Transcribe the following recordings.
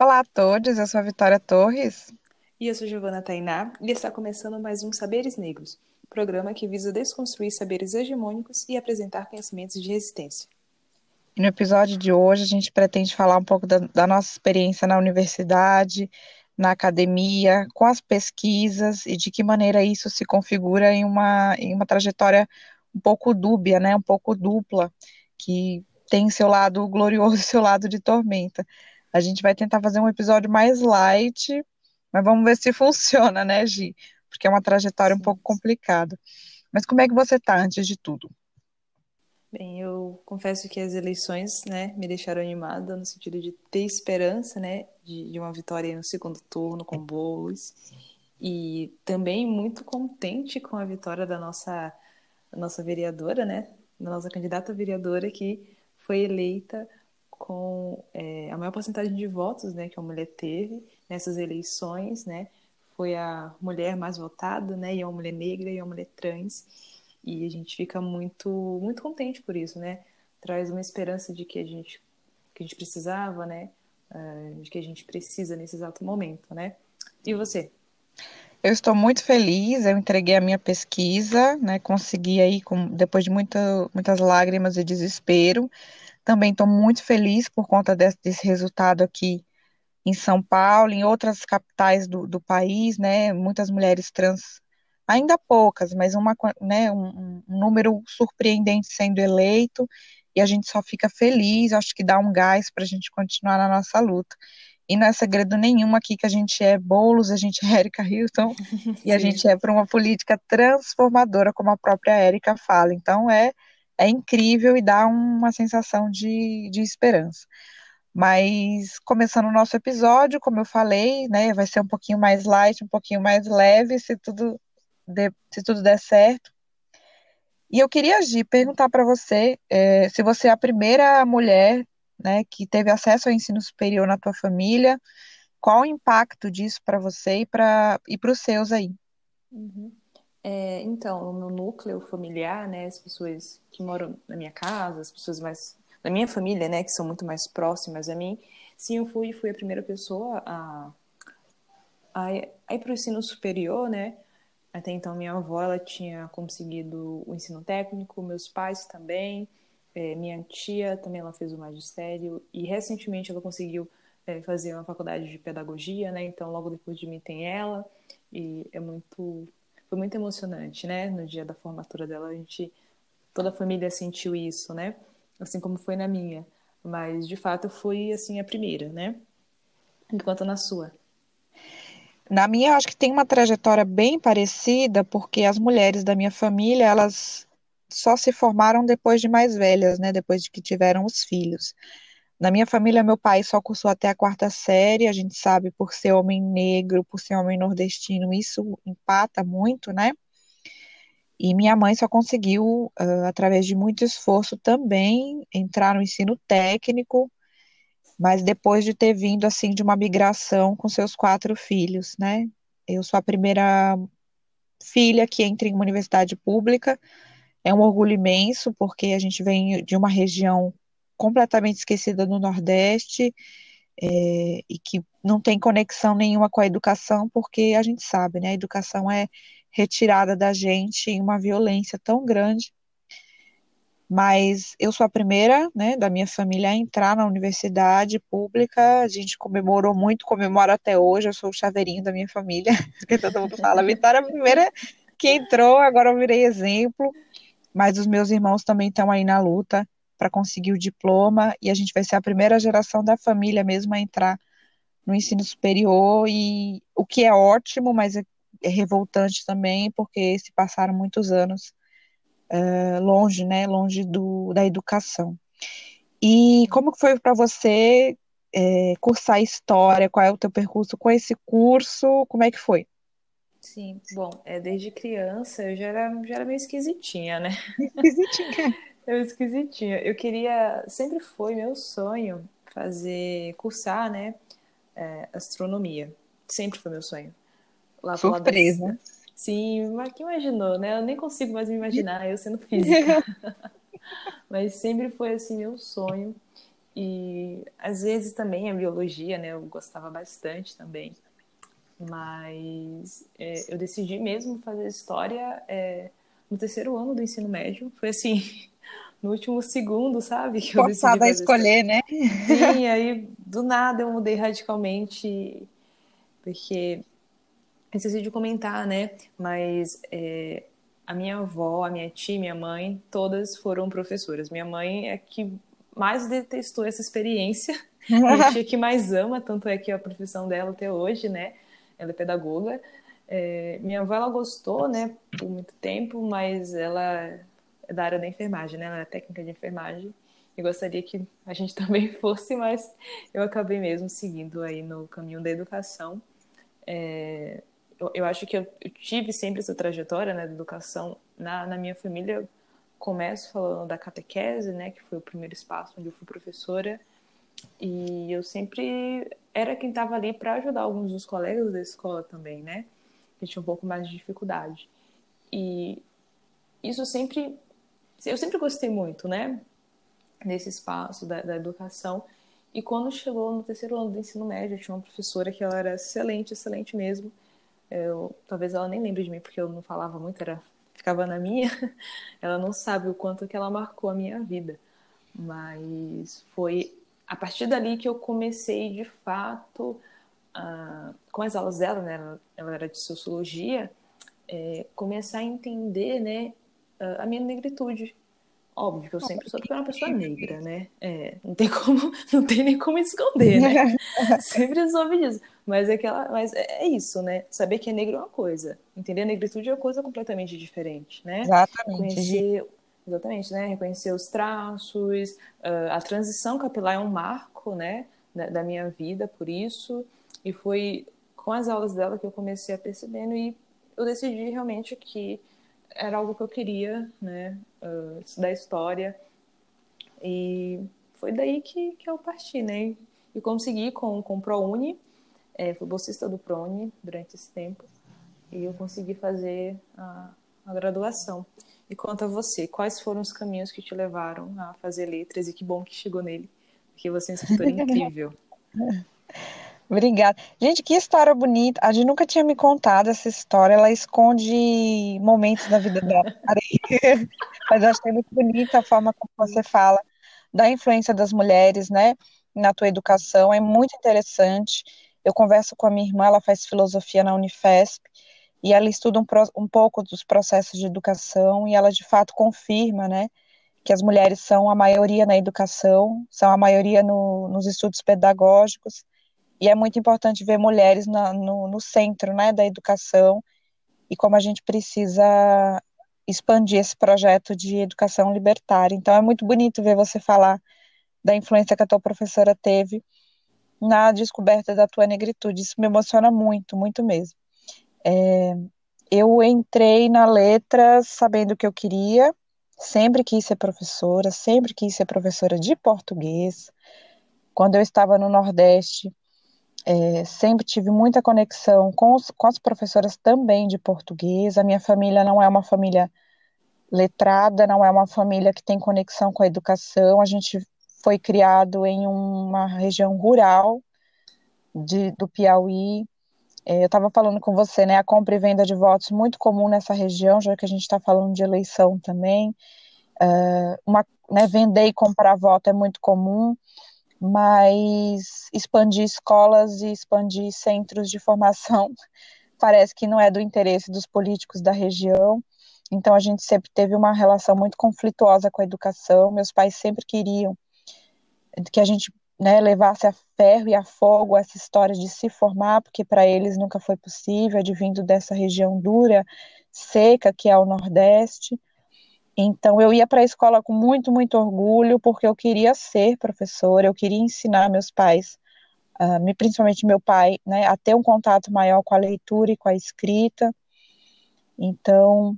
Olá a todos, eu sou a Vitória Torres. E eu sou Giovana Tainá e está começando mais um Saberes Negros, programa que visa desconstruir saberes hegemônicos e apresentar conhecimentos de resistência. E no episódio de hoje a gente pretende falar um pouco da, da nossa experiência na universidade, na academia, com as pesquisas e de que maneira isso se configura em uma, em uma trajetória um pouco dúbia, né, um pouco dupla, que tem seu lado glorioso e seu lado de tormenta. A gente vai tentar fazer um episódio mais light, mas vamos ver se funciona, né, Gi? Porque é uma trajetória um pouco complicada. Mas como é que você está antes de tudo? Bem, eu confesso que as eleições, né, me deixaram animada no sentido de ter esperança, né, de, de uma vitória no segundo turno com bolos e também muito contente com a vitória da nossa nossa vereadora, né, da nossa candidata vereadora que foi eleita com é, a maior porcentagem de votos né, que a mulher teve nessas eleições, né? Foi a mulher mais votada, né? E é uma mulher negra e é uma mulher trans. E a gente fica muito, muito contente por isso, né? Traz uma esperança de que a gente, que a gente precisava, né? Uh, de que a gente precisa nesse exato momento, né? E você? Eu estou muito feliz, eu entreguei a minha pesquisa, né? Consegui aí, com, depois de muita, muitas lágrimas e desespero, também estou muito feliz por conta desse, desse, resultado aqui em São Paulo, em outras capitais do, do país, né? Muitas mulheres trans, ainda poucas, mas uma, né, um, um número surpreendente sendo eleito, e a gente só fica feliz, acho que dá um gás para a gente continuar na nossa luta. E não é segredo nenhum aqui que a gente é Boulos, a gente é Erika Hilton, e a gente é para uma política transformadora, como a própria Erika fala. Então, é é incrível e dá uma sensação de, de esperança. Mas começando o nosso episódio, como eu falei, né, vai ser um pouquinho mais light, um pouquinho mais leve, se tudo, de, se tudo der certo. E eu queria, Gi, perguntar para você é, se você é a primeira mulher né, que teve acesso ao ensino superior na tua família, qual o impacto disso para você e para e os seus aí? Uhum. É, então, no meu núcleo familiar, né, as pessoas que moram na minha casa, as pessoas mais da minha família, né, que são muito mais próximas a mim, sim, eu fui, fui a primeira pessoa a, a, a ir para o ensino superior, né, até então minha avó, ela tinha conseguido o ensino técnico, meus pais também, é, minha tia também, ela fez o magistério, e recentemente ela conseguiu é, fazer uma faculdade de pedagogia, né, então logo depois de mim tem ela, e é muito foi muito emocionante, né? No dia da formatura dela, a gente, toda a família sentiu isso, né? Assim como foi na minha. Mas, de fato, eu fui, assim, a primeira, né? Enquanto na sua. Na minha, eu acho que tem uma trajetória bem parecida, porque as mulheres da minha família, elas só se formaram depois de mais velhas, né? Depois de que tiveram os filhos. Na minha família, meu pai só cursou até a quarta série, a gente sabe, por ser homem negro, por ser homem nordestino, isso empata muito, né? E minha mãe só conseguiu, uh, através de muito esforço também, entrar no ensino técnico, mas depois de ter vindo, assim, de uma migração com seus quatro filhos, né? Eu sou a primeira filha que entra em uma universidade pública, é um orgulho imenso, porque a gente vem de uma região completamente esquecida no Nordeste é, e que não tem conexão nenhuma com a educação, porque a gente sabe, né? A educação é retirada da gente em uma violência tão grande. Mas eu sou a primeira, né, da minha família a entrar na universidade pública. A gente comemorou muito, comemora até hoje. Eu sou o chaveirinho da minha família, porque todo mundo fala, Vitória é a primeira que entrou, agora eu virei exemplo. Mas os meus irmãos também estão aí na luta para conseguir o diploma e a gente vai ser a primeira geração da família mesmo a entrar no ensino superior e o que é ótimo, mas é, é revoltante também porque se passaram muitos anos uh, longe, né, longe do, da educação. E como foi para você é, cursar história? Qual é o teu percurso com esse curso? Como é que foi? Sim, bom, é, desde criança eu já era, já era meio esquisitinha, né? Esquisitinha. Eu esquisitinha. Eu queria, sempre foi meu sonho fazer, cursar, né, é, astronomia. Sempre foi meu sonho. Lá Surpresa. Das... Sim, mas que imaginou, né? Eu nem consigo mais me imaginar eu sendo física. mas sempre foi assim meu sonho. E às vezes também a biologia, né? Eu gostava bastante também. Mas é, eu decidi mesmo fazer história é, no terceiro ano do ensino médio. Foi assim, no último segundo, sabe? Que Forçada a escolher, né? Sim, aí do nada eu mudei radicalmente, porque esqueci de comentar, né? Mas é, a minha avó, a minha tia, minha mãe, todas foram professoras. Minha mãe é que mais detestou essa experiência, minha tia que mais ama, tanto é que é a profissão dela até hoje, né? Ela é pedagoga. É, minha avó, ela gostou, né, por muito tempo, mas ela da área da enfermagem, né? Ela é técnica de enfermagem. E gostaria que a gente também fosse, mas eu acabei mesmo seguindo aí no caminho da educação. É, eu, eu, acho que eu, eu, tive sempre essa trajetória né, da educação na, na minha família. Eu começo falando da catequese, né, que foi o primeiro espaço onde eu fui professora. E eu sempre era quem estava ali para ajudar alguns dos colegas da escola também, né? Que tinha um pouco mais de dificuldade. E isso sempre. Eu sempre gostei muito, né? Nesse espaço da, da educação. E quando chegou no terceiro ano do ensino médio, eu tinha uma professora que ela era excelente, excelente mesmo. Eu, talvez ela nem lembre de mim, porque eu não falava muito, era, ficava na minha. Ela não sabe o quanto que ela marcou a minha vida. Mas foi a partir dali que eu comecei de fato uh, com as aulas dela, né, ela era de sociologia, é, começar a entender, né, a minha negritude. Óbvio que eu sempre soube que eu era uma pessoa negra, né? É, não tem como, não tem nem como esconder, né? sempre soube disso. Mas é aquela, mas é, é isso, né? Saber que é negro é uma coisa, entender a negritude é uma coisa completamente diferente, né? Exatamente. Conhecer Exatamente, né? Reconhecer os traços, uh, a transição capilar é um marco, né, da, da, minha vida, por isso. E foi com as aulas dela que eu comecei a percebendo e eu decidi realmente que era algo que eu queria, né, uh, estudar história. E foi daí que, que eu parti, né? E consegui com, com o ProUni, é, fui bolsista do ProUni durante esse tempo, e eu consegui fazer a, a graduação. E quanto a você, quais foram os caminhos que te levaram a fazer letras e que bom que chegou nele, porque você é um escritor incrível. Obrigada. Gente, que história bonita. A gente nunca tinha me contado essa história. Ela esconde momentos da vida dela. Mas eu achei muito bonita a forma como você fala da influência das mulheres, né, na tua educação. É muito interessante. Eu converso com a minha irmã, ela faz filosofia na Unifesp, e ela estuda um, um pouco dos processos de educação e ela de fato confirma, né, que as mulheres são a maioria na educação, são a maioria no, nos estudos pedagógicos, e é muito importante ver mulheres na, no, no centro, né, da educação, e como a gente precisa expandir esse projeto de educação libertária. Então é muito bonito ver você falar da influência que a tua professora teve na descoberta da tua negritude. Isso me emociona muito, muito mesmo. É, eu entrei na letra sabendo que eu queria, sempre quis ser professora, sempre quis ser professora de português. Quando eu estava no Nordeste, é, sempre tive muita conexão com, os, com as professoras também de português. A minha família não é uma família letrada, não é uma família que tem conexão com a educação. A gente foi criado em uma região rural de, do Piauí, é, eu estava falando com você, né? A compra e venda de votos muito comum nessa região, já que a gente está falando de eleição também. Uh, uma, né, vender e comprar voto é muito comum, mas expandir escolas e expandir centros de formação parece que não é do interesse dos políticos da região. Então a gente sempre teve uma relação muito conflituosa com a educação. Meus pais sempre queriam que a gente né, levasse a ferro e a fogo essa história de se formar, porque para eles nunca foi possível, advindo dessa região dura, seca, que é o Nordeste. Então, eu ia para a escola com muito, muito orgulho, porque eu queria ser professora, eu queria ensinar meus pais, uh, principalmente meu pai, né, a ter um contato maior com a leitura e com a escrita. Então,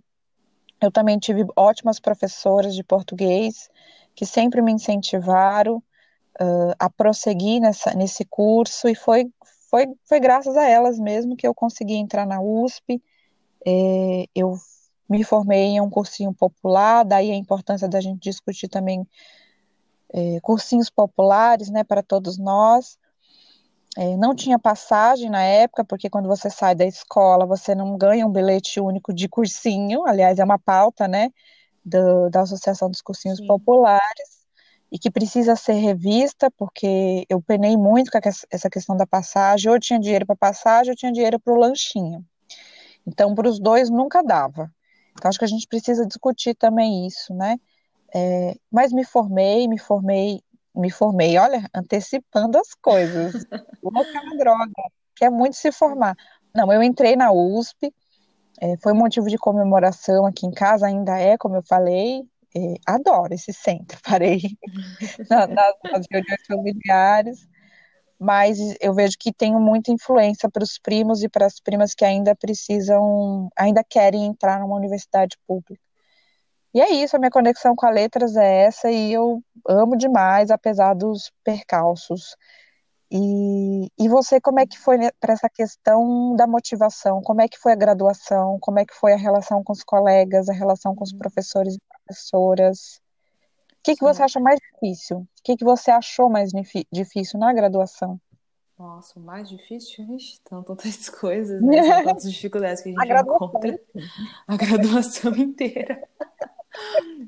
eu também tive ótimas professoras de português que sempre me incentivaram, uh, a prosseguir nessa, nesse curso e foi, foi, foi graças a elas mesmo que eu consegui entrar na USP. É, eu me formei em um cursinho popular, daí a importância da gente discutir também é, cursinhos populares, né, para todos nós. É, não tinha passagem na época, porque quando você sai da escola, você não ganha um bilhete único de cursinho, aliás, é uma pauta, né, do, da Associação dos Cursinhos Sim. Populares, e que precisa ser revista, porque eu penei muito com essa questão da passagem, ou eu tinha dinheiro para passagem, ou eu tinha dinheiro para o lanchinho. Então, para os dois, nunca dava. Então, acho que a gente precisa discutir também isso, né? É, mas me formei, me formei me formei, olha, antecipando as coisas. Louca na droga, quer muito se formar. Não, eu entrei na USP, é, foi um motivo de comemoração aqui em casa, ainda é, como eu falei, é, adoro esse centro, parei nas, nas reuniões familiares, mas eu vejo que tenho muita influência para os primos e para as primas que ainda precisam, ainda querem entrar numa universidade pública. E é isso, a minha conexão com a letras é essa, e eu amo demais, apesar dos percalços. E, e você, como é que foi para essa questão da motivação? Como é que foi a graduação? Como é que foi a relação com os colegas, a relação com os professores e professoras? O que, que você acha mais difícil? O que, que você achou mais difícil na graduação? Nossa, o mais difícil, gente, são tantas coisas, né? São tantas dificuldades que a gente a encontra. A graduação inteira.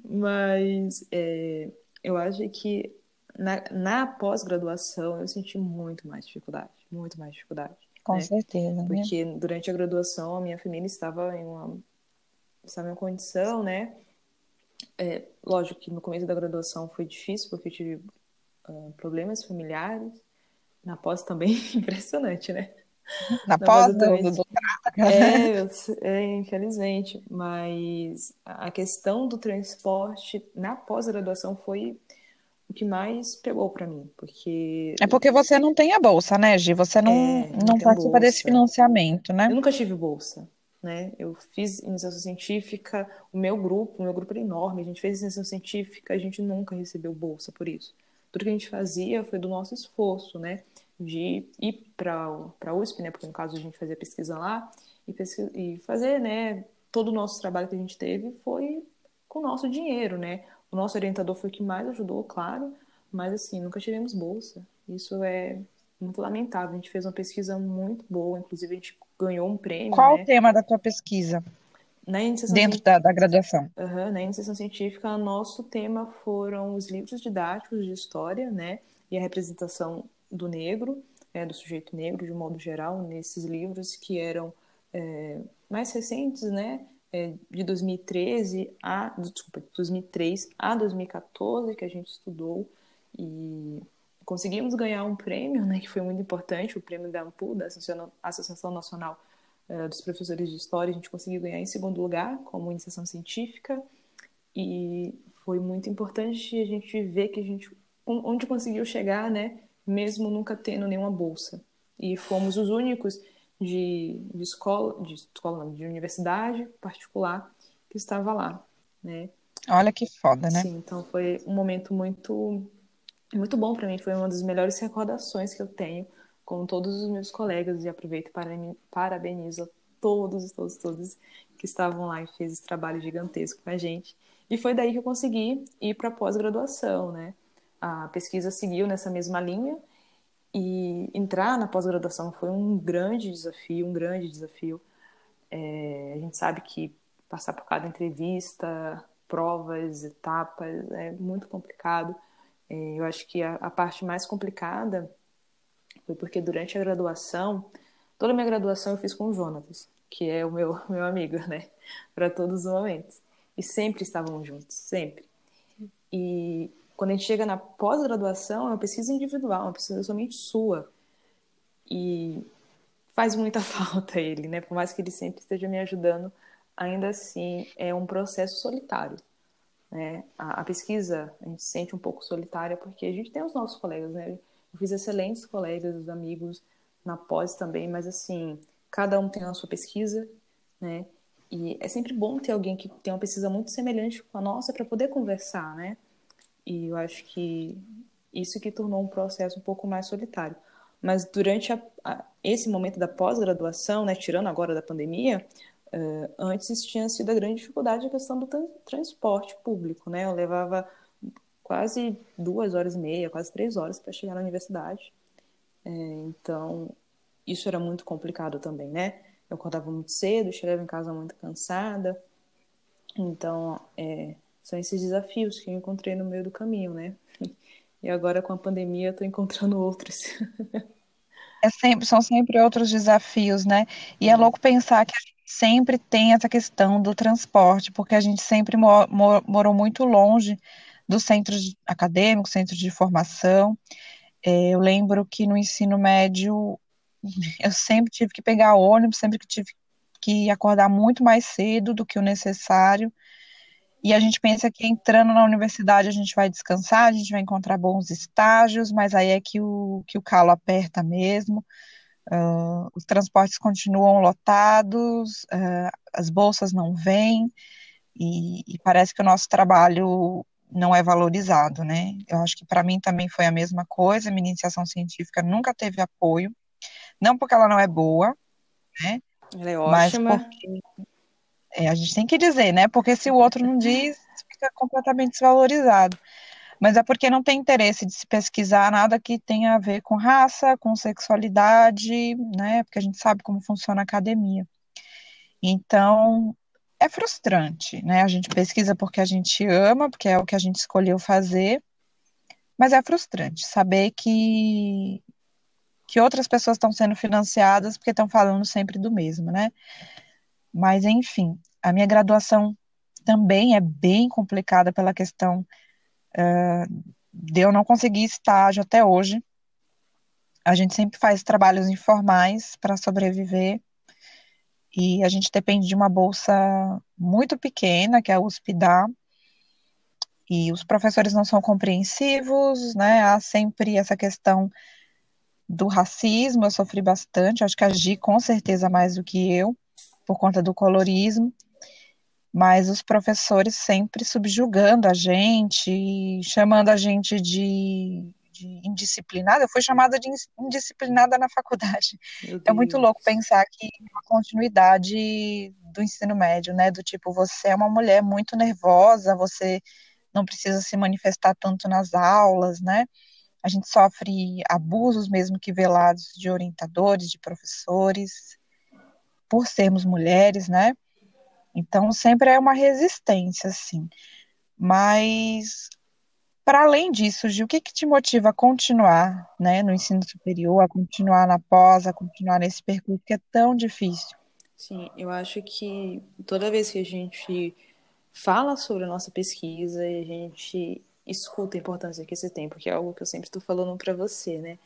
Mas é, eu acho que na, na pós-graduação eu senti muito mais dificuldade, muito mais dificuldade. Com né? certeza. Né? Porque né? durante a graduação a minha família estava em uma, estava em uma condição, né? É, lógico que no começo da graduação foi difícil porque eu tive uh, problemas familiares. Na pós também, impressionante, né? Na, pós do, do, do é, é, infelizmente. Mas a questão do transporte na pós-graduação foi o que mais pegou para mim, porque... É porque você não tem a bolsa, né, Gi? Você não, é, não, não participa bolsa. desse financiamento, né? Eu nunca tive bolsa, né? Eu fiz iniciação científica, o meu grupo, o meu grupo era enorme, a gente fez iniciação científica, a gente nunca recebeu bolsa por isso. Tudo que a gente fazia foi do nosso esforço, né? de ir para a USP, né, porque no caso a gente fazia pesquisa lá, e, pesquisa, e fazer, né, todo o nosso trabalho que a gente teve foi com o nosso dinheiro, né. O nosso orientador foi o que mais ajudou, claro, mas assim, nunca tivemos bolsa. Isso é muito lamentável. A gente fez uma pesquisa muito boa, inclusive a gente ganhou um prêmio. Qual né? o tema da tua pesquisa? Na Dentro da, da, graduação. Uhum, na iniciação científica, nosso tema foram os livros didáticos de história, né? E a representação do negro, é, do sujeito negro de modo geral, nesses livros que eram é, mais recentes, né, é, de 2013 a, desculpa, 2003 a 2014 que a gente estudou e conseguimos ganhar um prêmio, né, que foi muito importante, o prêmio da AMPU, da Associação Nacional é, dos Professores de História, a gente conseguiu ganhar em segundo lugar como iniciação científica e foi muito importante a gente ver que a gente onde conseguiu chegar, né, mesmo nunca tendo nenhuma bolsa. E fomos os únicos de, de escola, de escola de universidade particular que estava lá, né? Olha que foda, né? Sim, então foi um momento muito muito bom para mim, foi uma das melhores recordações que eu tenho com todos os meus colegas e aproveito para parabenizo todos, todos, todos que estavam lá e fez esse trabalho gigantesco com a gente. E foi daí que eu consegui ir para pós-graduação, né? a pesquisa seguiu nessa mesma linha e entrar na pós-graduação foi um grande desafio, um grande desafio. É, a gente sabe que passar por cada entrevista, provas, etapas é muito complicado. É, eu acho que a, a, parte mais complicada foi porque durante a graduação, toda a minha graduação eu fiz com o Jonatas, que é o meu, meu amigo, né, para todos os momentos. E sempre estávamos juntos, sempre. E quando a gente chega na pós-graduação, é uma pesquisa individual, uma pesquisa somente sua. E faz muita falta ele, né? Por mais que ele sempre esteja me ajudando, ainda assim é um processo solitário. Né? A, a, pesquisa a gente sente um pouco solitária porque a gente tem os nossos colegas, né? Eu fiz excelentes colegas, os amigos na pós também, mas assim, cada um tem a sua pesquisa, né? E é sempre bom ter alguém que tem uma pesquisa muito semelhante com a nossa para poder conversar, né? E eu acho que isso que tornou um processo um pouco mais solitário. Mas durante a, a, esse momento da pós-graduação, né, tirando agora da pandemia, uh, antes tinha sido a grande dificuldade a questão do transporte público, né? Eu levava quase duas horas e meia, quase três horas para chegar na universidade. É, então, isso era muito complicado também, né? Eu acordava muito cedo, chegava em casa muito cansada. Então, é, são esses desafios que eu encontrei no meio do caminho, né? E agora com a pandemia eu tô encontrando outros. É sempre, são sempre outros desafios, né? E é louco pensar que a gente sempre tem essa questão do transporte, porque a gente sempre morou muito longe dos centros acadêmicos, centros de formação. É, eu lembro que no ensino médio eu sempre tive que pegar ônibus, sempre que tive que acordar muito mais cedo do que o necessário. E a gente pensa que entrando na universidade a gente vai descansar, a gente vai encontrar bons estágios, mas aí é que o, que o calo aperta mesmo. Uh, os transportes continuam lotados, uh, as bolsas não vêm, e, e, parece que o nosso trabalho não é valorizado, né? Eu acho que para mim também foi a mesma coisa, minha iniciação científica nunca teve apoio, não porque ela não é boa, né? Ela é ótima. Mas porque é, a gente tem que dizer, né? Porque se o outro não diz, fica completamente desvalorizado. Mas é porque não tem interesse de se pesquisar nada que tenha a ver com raça, com sexualidade, né? Porque a gente sabe como funciona a academia. Então, é frustrante, né? A gente pesquisa porque a gente ama, porque é o que a gente escolheu fazer, mas é frustrante saber que que outras pessoas estão sendo financiadas porque estão falando sempre do mesmo, né? Mas, enfim, a minha graduação também é bem complicada pela questão de eu não conseguir estágio até hoje. A gente sempre faz trabalhos informais para sobreviver. E a gente depende de uma bolsa muito pequena, que a USP dá, e os professores não são compreensivos, né? Há sempre essa questão do racismo, eu sofri bastante, acho que agi com certeza mais do que eu por conta do colorismo, mas os professores sempre subjugando a gente, chamando a gente de, de indisciplinada. Eu fui chamada de indisciplinada na faculdade. É muito louco pensar que a continuidade do ensino médio, né? Do tipo, você é uma mulher muito nervosa, você não precisa se manifestar tanto nas aulas, né? A gente sofre abusos mesmo que velados de orientadores, de professores por sermos mulheres, né? Então sempre é uma resistência, assim. Mas para além disso, Gil, o que, que te motiva a continuar, né, no ensino superior, a continuar na pós, a continuar nesse percurso que é tão difícil? Sim, eu acho que toda vez que a gente fala sobre a nossa pesquisa e a gente escuta a importância que você tem, porque é algo que eu sempre estou falando para você, né?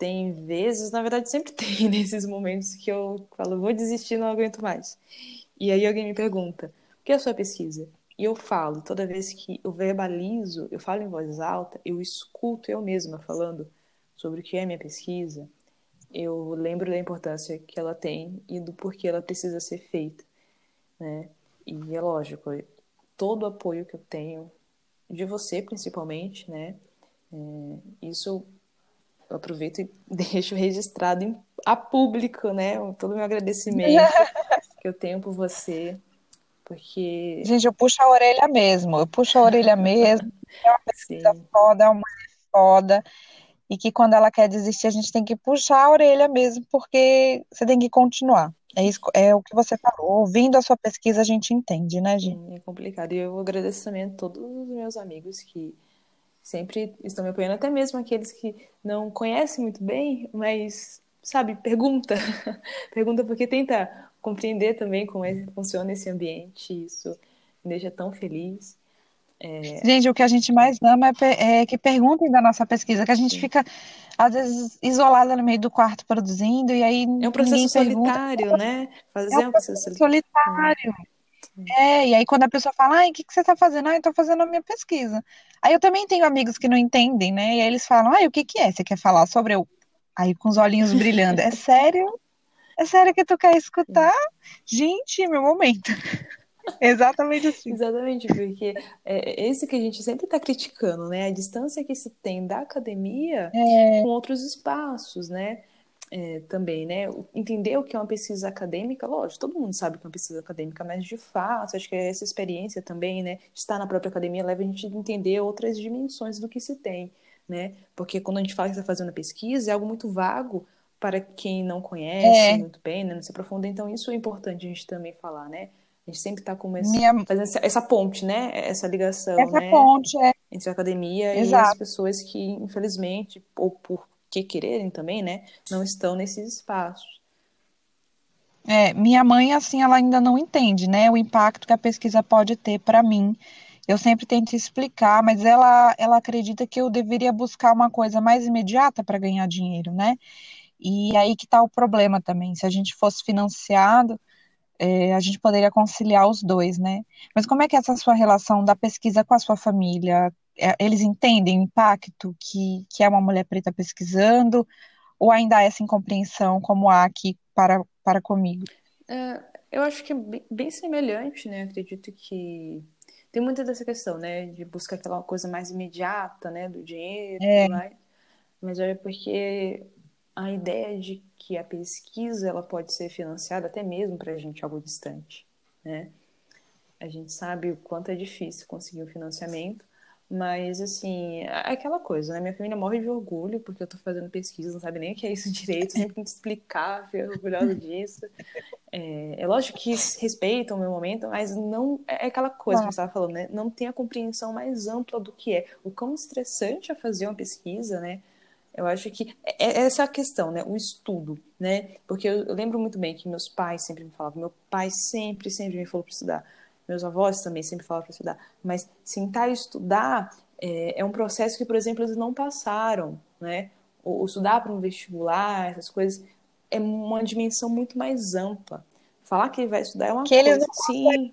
tem vezes, na verdade sempre tem nesses momentos que eu falo, vou desistir, não aguento mais. E aí alguém me pergunta, o que é a sua pesquisa? E eu falo, toda vez que eu verbalizo, eu falo em voz alta, eu escuto eu mesma falando sobre o que é minha pesquisa, eu lembro da importância que ela tem e do porquê ela precisa ser feita, né? E é lógico, todo o apoio que eu tenho, de você principalmente, né? É, isso eu aproveito e deixo registrado em, a público, né? Todo o meu agradecimento que eu tenho por você. Porque. Gente, eu puxo a orelha mesmo, eu puxo a orelha mesmo. É uma pesquisa Sim. foda, é uma foda. E que quando ela quer desistir, a gente tem que puxar a orelha mesmo, porque você tem que continuar. É, isso, é o que você falou. Ouvindo a sua pesquisa, a gente entende, né, gente? É complicado. E eu agradeço também a todos os meus amigos que sempre estão me apoiando, até mesmo aqueles que não conhecem muito bem, mas, sabe, pergunta. pergunta porque tenta compreender também como é que funciona esse ambiente, isso me deixa tão feliz. É... Gente, o que a gente mais ama é, é, que perguntem da nossa pesquisa, que a gente Sim. fica, às vezes, isolada no meio do quarto produzindo, e aí. É um processo solitário, pergunta. né? Fazer é um, processo solitário. É, e aí quando a pessoa fala, ai, o que, que você está fazendo? Ah, eu tô fazendo a minha pesquisa. Aí eu também tenho amigos que não entendem, né? E aí eles falam, ai, o que que é? Você quer falar sobre eu? Aí com os olhinhos brilhando, é sério? É sério que tu quer escutar? Gente, meu momento. Exatamente assim. Exatamente, porque é esse que a gente sempre está criticando, né? A distância que se tem da academia é... com outros espaços, né? é, também, né? Entender o que é uma pesquisa acadêmica, lógico, todo mundo sabe o que é uma pesquisa acadêmica, mas de fato, acho que essa experiência também, né, estar na própria academia leva a gente a entender outras dimensões do que se tem, né? Porque quando a gente fala que está fazendo uma pesquisa, é algo muito vago para quem não conhece é. muito bem, né, não se aprofunda, então isso é importante a gente também falar, né? A gente sempre está com esse, Minha... fazendo essa, essa, ponte, né? Essa ligação, essa né? ponte, é. Entre a academia Exato. e as pessoas que, infelizmente, ou por que quererem também, né, não estão nesses espaços. É, minha mãe, assim, ela ainda não entende, né, o impacto que a pesquisa pode ter para mim. Eu sempre tento explicar, mas ela, ela acredita que eu deveria buscar uma coisa mais imediata para ganhar dinheiro, né? E aí que está o problema também. Se a gente fosse financiado, é, a gente poderia conciliar os dois, né? Mas como é que é essa sua relação da pesquisa com a sua família? É, eles entendem o impacto que, que é uma mulher preta pesquisando, ou ainda há essa incompreensão como há aqui para, para comigo? É, eu acho que é bem, bem, semelhante, né? Acredito que tem muita dessa questão, né? De buscar aquela coisa mais imediata, né? Do dinheiro, é. mais. mas é porque a ideia de que a pesquisa ela pode ser financiada até mesmo para a gente algo distante, né? A gente sabe o quanto é difícil conseguir um financiamento, mas, assim, é aquela coisa, né? Minha família morre de orgulho porque eu tô fazendo pesquisa, não sabe nem o que é isso direito, sempre tem que explicar, fico orgulhosa disso. É, é, lógico que respeitam o meu momento, mas não é aquela coisa que você estava falando, né? Não tem a compreensão mais ampla do que é. O quão estressante é fazer uma pesquisa, né? Eu acho que é, é essa a questão, né? O estudo, né? Porque eu, eu lembro muito bem que meus pais sempre me falavam, meu pai sempre, sempre me falou para estudar meus avós também sempre falavam para estudar, mas sentar e estudar é, é, um processo que, por exemplo, eles não passaram, né? Ou, estudar para um vestibular, essas coisas, é uma dimensão muito mais ampla. Falar que ele vai estudar é uma que coisa, sim,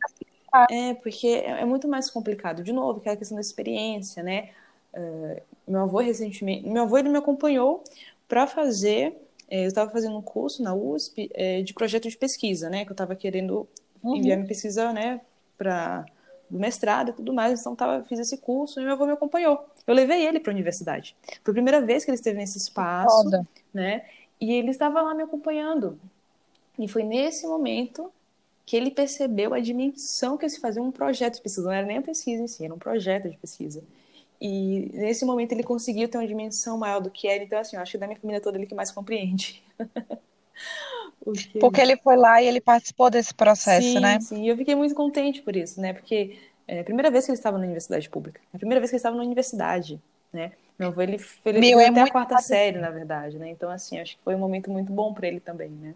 é porque é, é, muito mais complicado. De novo, aquela questão da experiência, né? Uh, meu avô recentemente, meu avô ele me acompanhou para fazer, é, eu estava fazendo um curso na USP é, de projeto de pesquisa, né? Que eu estava querendo enviar uhum. minha pesquisa, né? para do mestrado e tudo mais, então tava, fiz esse curso e meu avô me acompanhou. Eu levei ele para a universidade. Foi a primeira vez que ele esteve nesse espaço, Foda. né? E ele estava lá me acompanhando. E foi nesse momento que ele percebeu a dimensão que se fazia um projeto de pesquisa. Não era nem a pesquisa em si, era um projeto de pesquisa. E nesse momento ele conseguiu ter uma dimensão maior do que era. Então, assim, eu acho que da minha família toda ele que mais compreende. Porque... Porque ele foi lá e ele participou desse processo, sim, né? Sim, e eu fiquei muito contente por isso, né? Porque é a primeira vez que ele estava na universidade pública, é a primeira vez que ele estava na universidade, né? Meu avô, ele, ele Meu, foi é até a quarta série, na verdade, né? Então, assim, acho que foi um momento muito bom para ele também, né?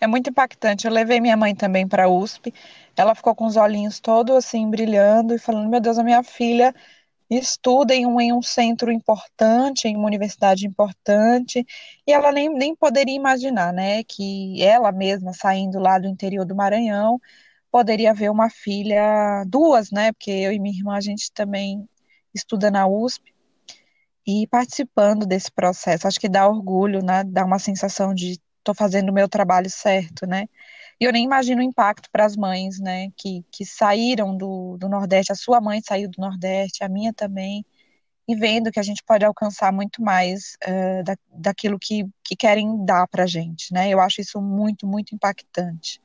É muito impactante. Eu levei minha mãe também para a USP. Ela ficou com os olhinhos todos assim brilhando e falando: Meu Deus, a minha filha estuda em um, em um centro importante, em uma universidade importante, e ela nem, nem poderia imaginar, né, que ela mesma, saindo lá do interior do Maranhão, poderia ver uma filha, duas, né, porque eu e minha irmã, a gente também estuda na USP, e participando desse processo, acho que dá orgulho, né, dá uma sensação de estou fazendo o meu trabalho certo, né, e eu nem imagino o impacto para as mães, né, que, que saíram do, do Nordeste, a sua mãe saiu do Nordeste, a minha também, e vendo que a gente pode alcançar muito mais uh, da, daquilo que, que querem dar para a gente, né? Eu acho isso muito, muito impactante.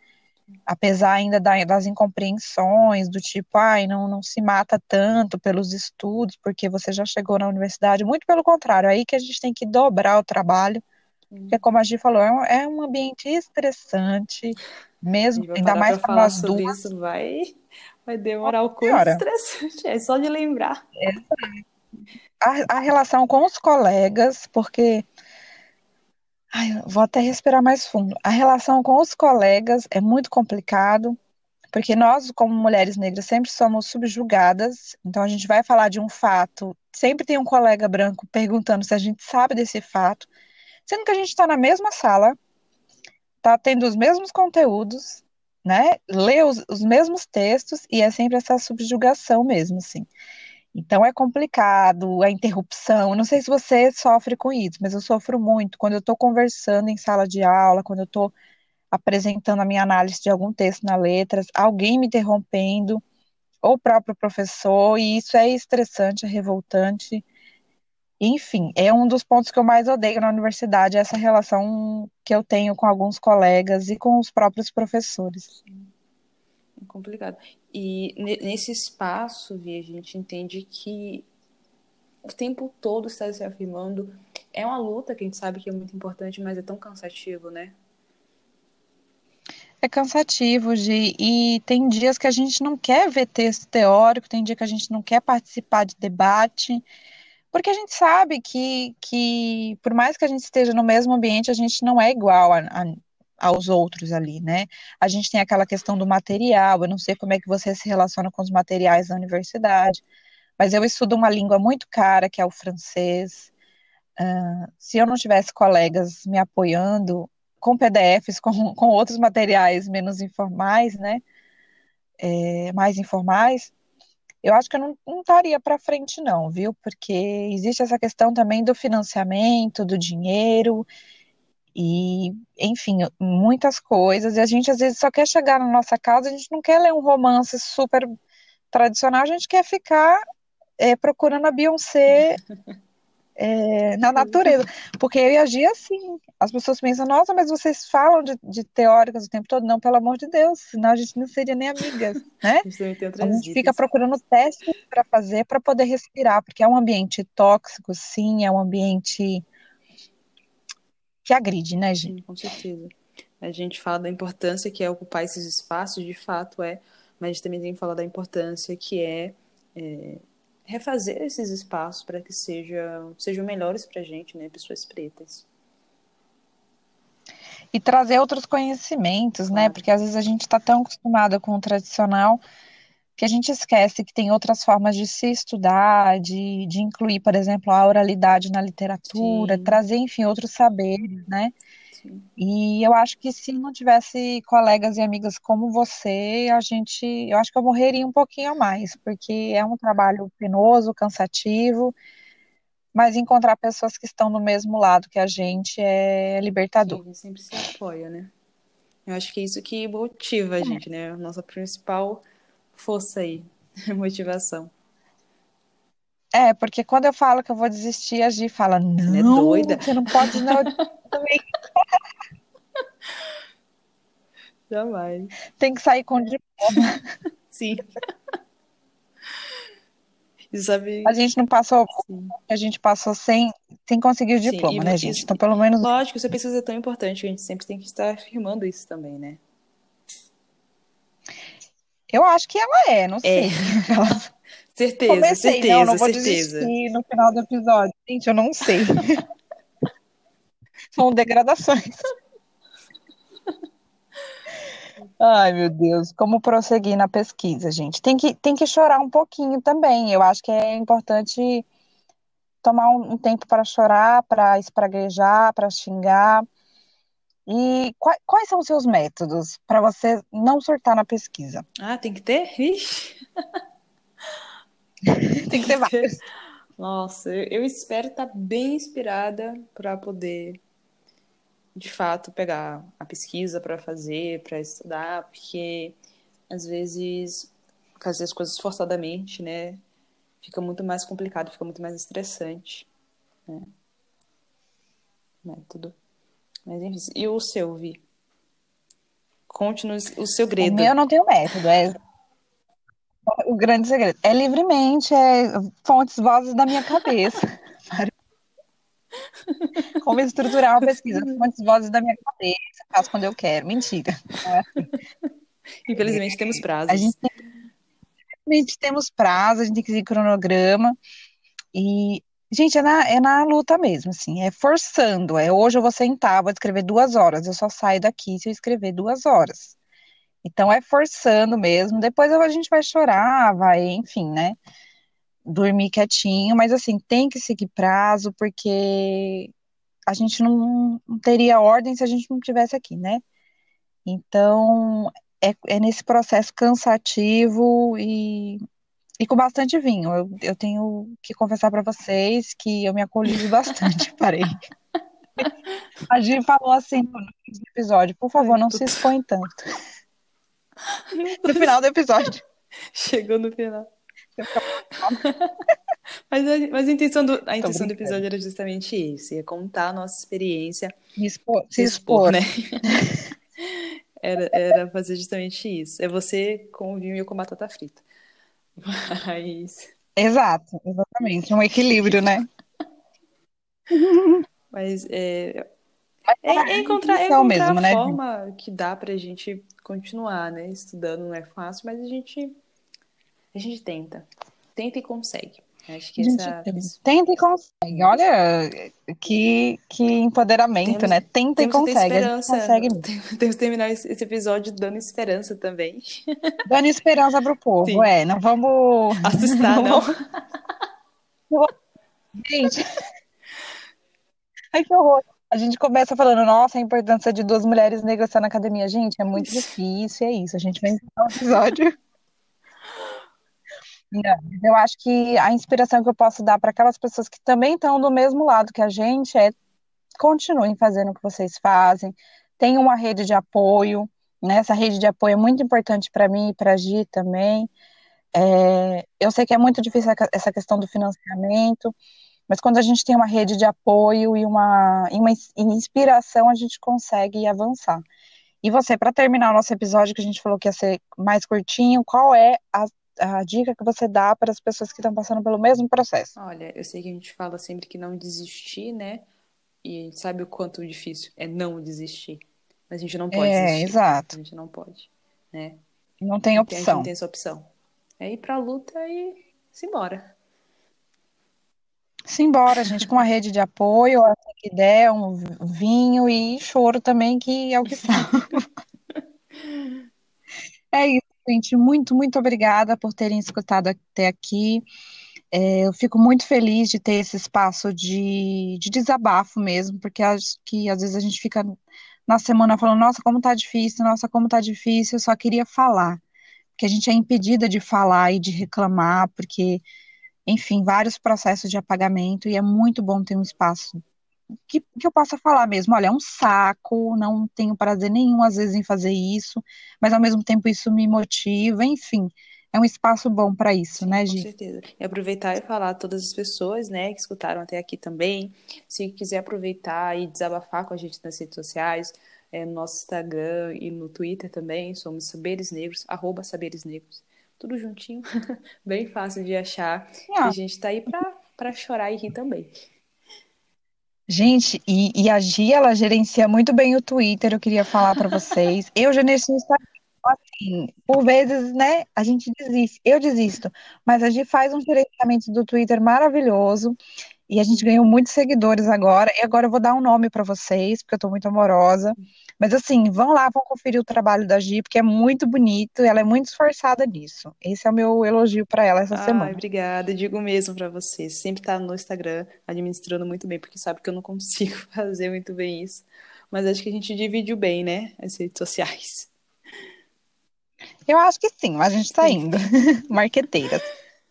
Apesar ainda da, das incompreensões, do tipo, ai, não, não se mata tanto pelos estudos, porque você já chegou na universidade, muito pelo contrário, é aí que a gente tem que dobrar o trabalho porque, como a Gi falou, é um, é um ambiente estressante, mesmo, ainda mais para nós duas. Isso vai, vai demorar o curso estressante, é só de lembrar. É. A, a relação com os colegas, porque. Ai, vou até respirar mais fundo. A relação com os colegas é muito complicado, porque nós, como mulheres negras, sempre somos subjugadas. Então, a gente vai falar de um fato, sempre tem um colega branco perguntando se a gente sabe desse fato sendo que a gente está na mesma sala, está tendo os mesmos conteúdos, né? Lê os, os mesmos textos e é sempre essa subjugação mesmo, assim. Então é complicado, a interrupção. Não sei se você sofre com isso, mas eu sofro muito quando eu estou conversando em sala de aula, quando eu estou apresentando a minha análise de algum texto na letras, alguém me interrompendo, ou o próprio professor, e isso é estressante, é revoltante. Enfim, é um dos pontos que eu mais odeio na universidade, essa relação que eu tenho com alguns colegas e com os próprios professores. É complicado. E nesse espaço, Vi, a gente entende que o tempo todo está se afirmando. É uma luta que a gente sabe que é muito importante, mas é tão cansativo, né? É cansativo, Gi, e tem dias que a gente não quer ver texto teórico, tem dia que a gente não quer participar de debate, porque a gente sabe que, que por mais que a gente esteja no mesmo ambiente, a gente não é igual a, a, aos outros ali, né? A gente tem aquela questão do material, eu não sei como é que você se relaciona com os materiais da universidade, mas eu estudo uma língua muito cara, que é o francês. Uh, se eu não tivesse colegas me apoiando com PDFs, com, com outros materiais menos informais, né? É, mais informais, eu acho que eu não, estaria para frente, não, viu? Porque existe essa questão também do financiamento, do dinheiro, e, enfim, muitas coisas. E a gente às vezes só quer chegar na nossa casa, a gente não quer ler um romance super tradicional, a gente quer ficar é, procurando a Beyoncé é, na natureza. Porque eu ia agir assim. As pessoas pensam, nossa, mas vocês falam de, de teóricas o tempo todo? Não, pelo amor de Deus, senão a gente não seria nem amigas, né? A gente fica procurando testes para fazer para poder respirar, porque é um ambiente tóxico, sim, é um ambiente que agride, né, gente? Sim, com certeza. A gente fala da importância que é ocupar esses espaços, de fato é, mas a gente também tem que falar da importância que é, é refazer esses espaços para que sejam, sejam melhores para a gente, né, pessoas pretas. E trazer outros conhecimentos, né? claro. né? Porque às vezes a gente está tão acostumada com o tradicional que a gente esquece que tem outras formas de se estudar, de, de incluir, por exemplo, a oralidade na literatura, Sim. trazer, enfim, outros saberes, né? Sim. E eu acho que se não tivesse colegas e amigas como você, a gente, eu acho que eu morreria um pouquinho mais, porque é um trabalho penoso, cansativo, mas encontrar pessoas que estão do mesmo lado que a gente é libertador. Sim, sempre se apoia, né? Eu acho que é isso que motiva a é. gente, né? Nossa principal força aí, motivação. É, porque quando eu falo que eu vou desistir, a Gi fala, não, você é doida? você não pode não. Jamais. Tem que sair com diploma. Sim. E sabe... A gente não passou, Sim. a gente passou sem, sem conseguir o diploma, Sim, né, gente? Isso, então, pelo menos. Lógico, essa pesquisa é tão importante, a gente sempre tem que estar afirmando isso também, né? Eu acho que ela é, não sei. É. certeza, Comecei, certeza, não, não vou certeza. desistir no final do episódio. Gente, eu não sei. São degradações. Ai, meu Deus, como prosseguir na pesquisa, gente? Tem que, tem que chorar um pouquinho também. Eu acho que é importante tomar um, um tempo para chorar, para espraguejar, para xingar. E quais, quais são os seus métodos para você não surtar na pesquisa? Ah, tem que ter? Ixi. tem que ter vários. Nossa, eu espero estar bem inspirada para poder, de fato, pegar a pesquisa para fazer, para estudar, porque às vezes fazer as coisas forçadamente, né, fica muito mais complicado, fica muito mais estressante. Né? Método. Mas enfim, e o seu, Vi? Conte-nos o segredo. O meu não tem método, é o grande segredo. É livremente, é fontes, vozes da minha cabeça. Como estruturar uma pesquisa? Fontes, vozes da minha cabeça, faço quando eu quero. Mentira. Infelizmente temos prazos. A gente, a gente temos prazo, a gente tem que seguir cronograma. E Gente, é na, é na luta mesmo, assim, é forçando. É hoje eu vou sentar, vou escrever duas horas. Eu só saio daqui se eu escrever duas horas. Então é forçando mesmo. Depois a gente vai chorar, vai, enfim, né? Dormir quietinho, mas assim, tem que seguir prazo, porque a gente não, não teria ordem se a gente não tivesse aqui, né? Então é, é nesse processo cansativo e e com bastante vinho. Eu, eu tenho que confessar para vocês que eu me acolhi bastante, parei. A Gi falou assim no episódio, por favor, não se expõe tanto. No final do episódio. Chegou no final. Mas, a, mas a intenção do, a intenção do episódio era justamente isso, ia contar a nossa experiência, expor, se expor, expor. né? Era, era fazer justamente isso. É você com o vinho e com batata frita. Mas, Exato, exatamente. Um equilíbrio, né? mas é, é, é é a encontrar, é intenção encontrar a mesmo, né, Di? forma que dá pra gente continuar, né? Estudando não é fácil, mas a gente, a gente tenta. Tenta e consegue. Acho que gente essa, tenta e consegue. Olha que, que empoderamento, temos, né? Tenta e consegue. A gente esperança. consegue mesmo. Temos que terminar esse episódio dando esperança também. Dando esperança pro povo. Sim. É, não vamos. Assustar, não. Gente, ai que horror. A gente começa falando, nossa, a importância de duas mulheres negras estar na academia. Gente, é muito difícil, é isso. A gente vai encerrar o episódio. Eu acho que a inspiração que eu posso dar para aquelas pessoas que também estão do mesmo lado que a gente é continuem fazendo o que vocês fazem, tenham uma rede de apoio, né? Essa rede de apoio é muito importante para mim e para a Gi também. É, eu sei que é muito difícil essa questão do financiamento, mas quando a gente tem uma rede de apoio e uma, e uma ins- inspiração, a gente consegue avançar. E você, para terminar o nosso episódio, que a gente falou que ia ser mais curtinho, qual é a, a dica que você dá para as pessoas que estão passando pelo mesmo processo? Olha, eu sei que a gente fala sempre que não desistir, né? E a gente sabe o quanto difícil é não desistir. Mas a gente não pode É, desistir. exato. A gente não pode, né? Não tem tem- a gente não opção. tem essa opção. É ir pra luta e se embora. Simbora, gente, com uma rede de apoio, a que der, um vinho e choro também, que é o que salva. É isso, gente. Muito, muito obrigada por terem escutado até aqui. É, eu fico muito feliz de ter esse espaço de, de desabafo mesmo, porque acho que às vezes a gente fica na semana falando, nossa, como tá difícil, nossa, como tá difícil, eu só queria falar. Porque a gente é impedida de falar e de reclamar, porque, enfim, vários processos de apagamento, e é muito bom ter um espaço que, que eu possa falar mesmo, olha, é um saco, não tenho prazer nenhum às vezes em fazer isso, mas ao mesmo tempo isso me motiva, enfim, é um espaço bom para isso, Sim, né, com Gi? certeza. E aproveitar e falar a todas as pessoas, né, que escutaram até aqui também. Se quiser aproveitar e desabafar com a gente nas redes sociais, é, no nosso Instagram e no Twitter também, somos Saberes Negros, arroba Saberes Negros. Tudo juntinho, bem fácil de achar. E Ah, a gente tá aí pra chorar e rir também. Gente, e, e a Gi, ela gerencia muito bem o Twitter, eu queria falar para vocês. Eu gerencio o Instagram, assim, por vezes, né, a gente desiste, eu desisto, mas a Gi faz um gerenciamento do Twitter maravilhoso. E a gente ganhou muitos seguidores agora. E agora eu vou dar um nome para vocês, porque eu tô muito amorosa. Mas assim, vão lá, vão conferir o trabalho da Gi, porque é muito bonito ela é muito esforçada nisso. Esse é o meu elogio para ela essa Ai, semana. obrigada. Digo mesmo pra você. Sempre tá no Instagram administrando muito bem, porque sabe que eu não consigo fazer muito bem isso. Mas acho que a gente dividiu bem, né? As redes sociais. Eu acho que sim, mas a gente tá Sim. indo. Marqueteiras.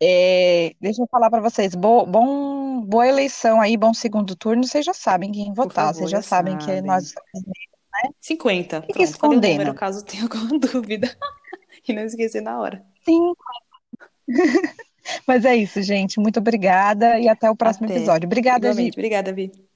É, deixa eu falar para vocês, bo- bom, boa eleição aí, bom segundo turno. Vocês já sabem quem votar, favor, vocês já já sabem que nós 50. fica Pronto, falei o número escondendo. caso tenha alguma dúvida. E não esquecer na hora. Sim, mas é isso, gente. Muito obrigada e até o próximo Até. episódio. Obrigada. Igualmente. Obrigada, Vi.